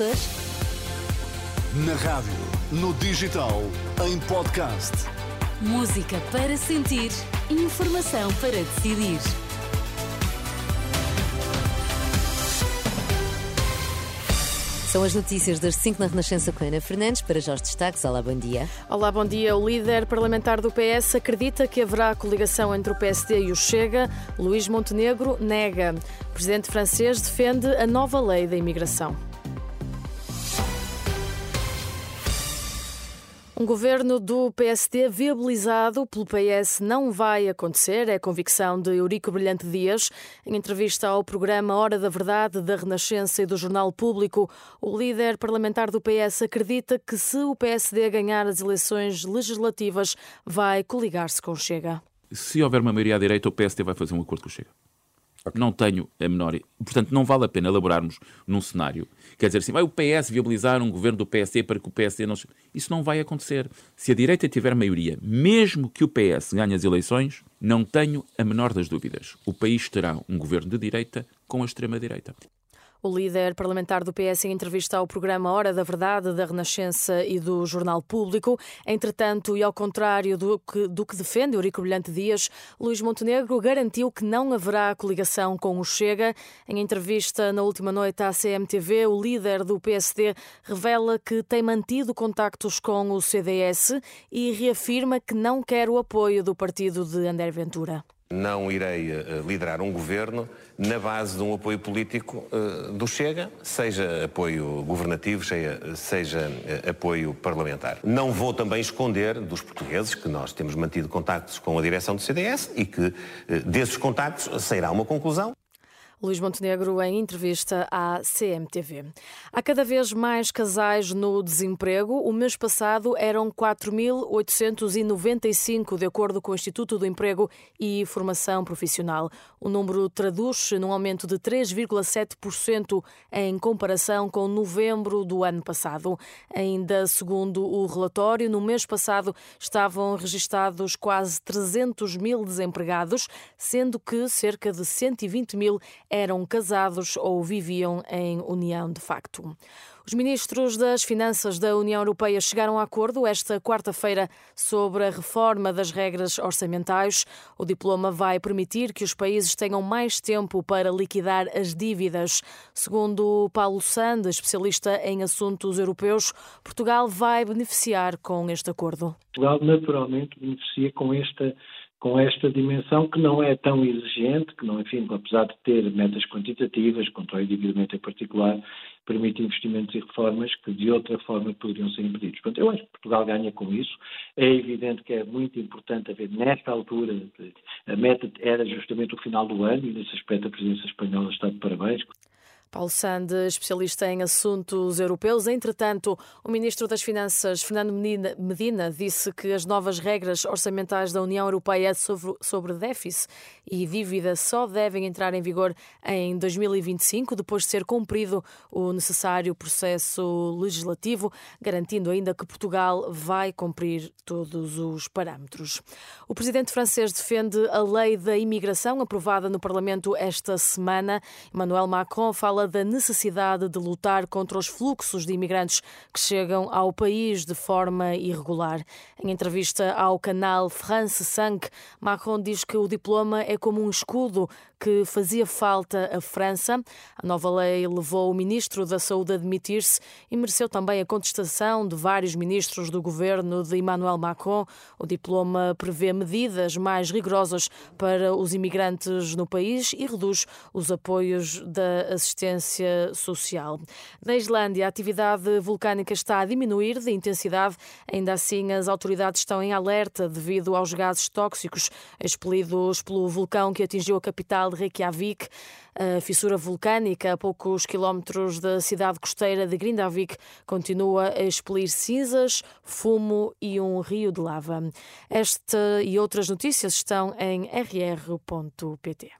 Na rádio, no digital, em podcast. Música para sentir, informação para decidir. São as notícias das 5 na Renascença com Ana Fernandes. Para já os destaques. Olá, bom dia. Olá, bom dia. O líder parlamentar do PS acredita que haverá coligação entre o PSD e o Chega. Luís Montenegro nega. O presidente francês defende a nova lei da imigração. Um governo do PSD viabilizado pelo PS não vai acontecer, é a convicção de Eurico Brilhante Dias. Em entrevista ao programa Hora da Verdade da Renascença e do Jornal Público, o líder parlamentar do PS acredita que se o PSD ganhar as eleições legislativas, vai coligar-se com Chega. Se houver uma maioria à direita, o PSD vai fazer um acordo com o Chega. Okay. Não tenho a menor. Portanto, não vale a pena elaborarmos num cenário. Quer dizer assim, vai o PS viabilizar um governo do PSD para que o PSD não. Isso não vai acontecer. Se a direita tiver maioria, mesmo que o PS ganhe as eleições, não tenho a menor das dúvidas. O país terá um governo de direita com a extrema-direita. O líder parlamentar do PS em entrevista ao programa Hora da Verdade da Renascença e do Jornal Público. Entretanto, e ao contrário do que, do que defende Eurico Brilhante Dias, Luís Montenegro garantiu que não haverá coligação com o Chega. Em entrevista na última noite à CMTV, o líder do PSD revela que tem mantido contactos com o CDS e reafirma que não quer o apoio do partido de André Ventura. Não irei uh, liderar um governo na base de um apoio político uh, do Chega, seja apoio governativo, seja, uh, apoio parlamentar. Não vou também esconder dos portugueses que nós temos mantido contactos com a direção do CDS e que desses contactos sairá uma conclusão. Luís Montenegro em entrevista à CMTV. Há cada vez mais casais no desemprego. O mês passado eram 4.895, de acordo com o Instituto do Emprego e Formação Profissional. O número traduz-se num aumento de 3,7% em comparação com novembro do ano passado. Ainda segundo o relatório, no mês passado estavam registados quase 300 mil desempregados, sendo que cerca de 120 mil eram casados ou viviam em união de facto. Os ministros das Finanças da União Europeia chegaram a acordo esta quarta-feira sobre a reforma das regras orçamentais. O diploma vai permitir que os países tenham mais tempo para liquidar as dívidas. Segundo Paulo Sand, especialista em assuntos europeus, Portugal vai beneficiar com este acordo. Portugal naturalmente beneficia com esta com esta dimensão que não é tão exigente, que não, enfim, apesar de ter metas quantitativas, controle de endividamento em particular, permite investimentos e reformas que de outra forma poderiam ser impedidos. Portanto, eu acho que Portugal ganha com isso. É evidente que é muito importante haver, nesta altura, a meta era justamente o final do ano e nesse aspecto a presidência espanhola está de parabéns. Paulo Sande, especialista em assuntos europeus. Entretanto, o ministro das Finanças, Fernando Medina, disse que as novas regras orçamentais da União Europeia sobre, sobre déficit e dívida só devem entrar em vigor em 2025, depois de ser cumprido o necessário processo legislativo, garantindo ainda que Portugal vai cumprir todos os parâmetros. O presidente francês defende a lei da imigração aprovada no Parlamento esta semana. Emmanuel Macron fala fala da necessidade de lutar contra os fluxos de imigrantes que chegam ao país de forma irregular. Em entrevista ao canal France 5, Macron diz que o diploma é como um escudo que fazia falta à França. A nova lei levou o ministro da Saúde a demitir-se e mereceu também a contestação de vários ministros do governo de Emmanuel Macron. O diploma prevê medidas mais rigorosas para os imigrantes no país e reduz os apoios da assistência social. Na Islândia, a atividade vulcânica está a diminuir de intensidade. Ainda assim, as autoridades estão em alerta devido aos gases tóxicos expelidos pelo vulcão que atingiu a capital de Reykjavik. A fissura vulcânica a poucos quilómetros da cidade costeira de Grindavik continua a expelir cinzas, fumo e um rio de lava. Esta e outras notícias estão em rr.pt.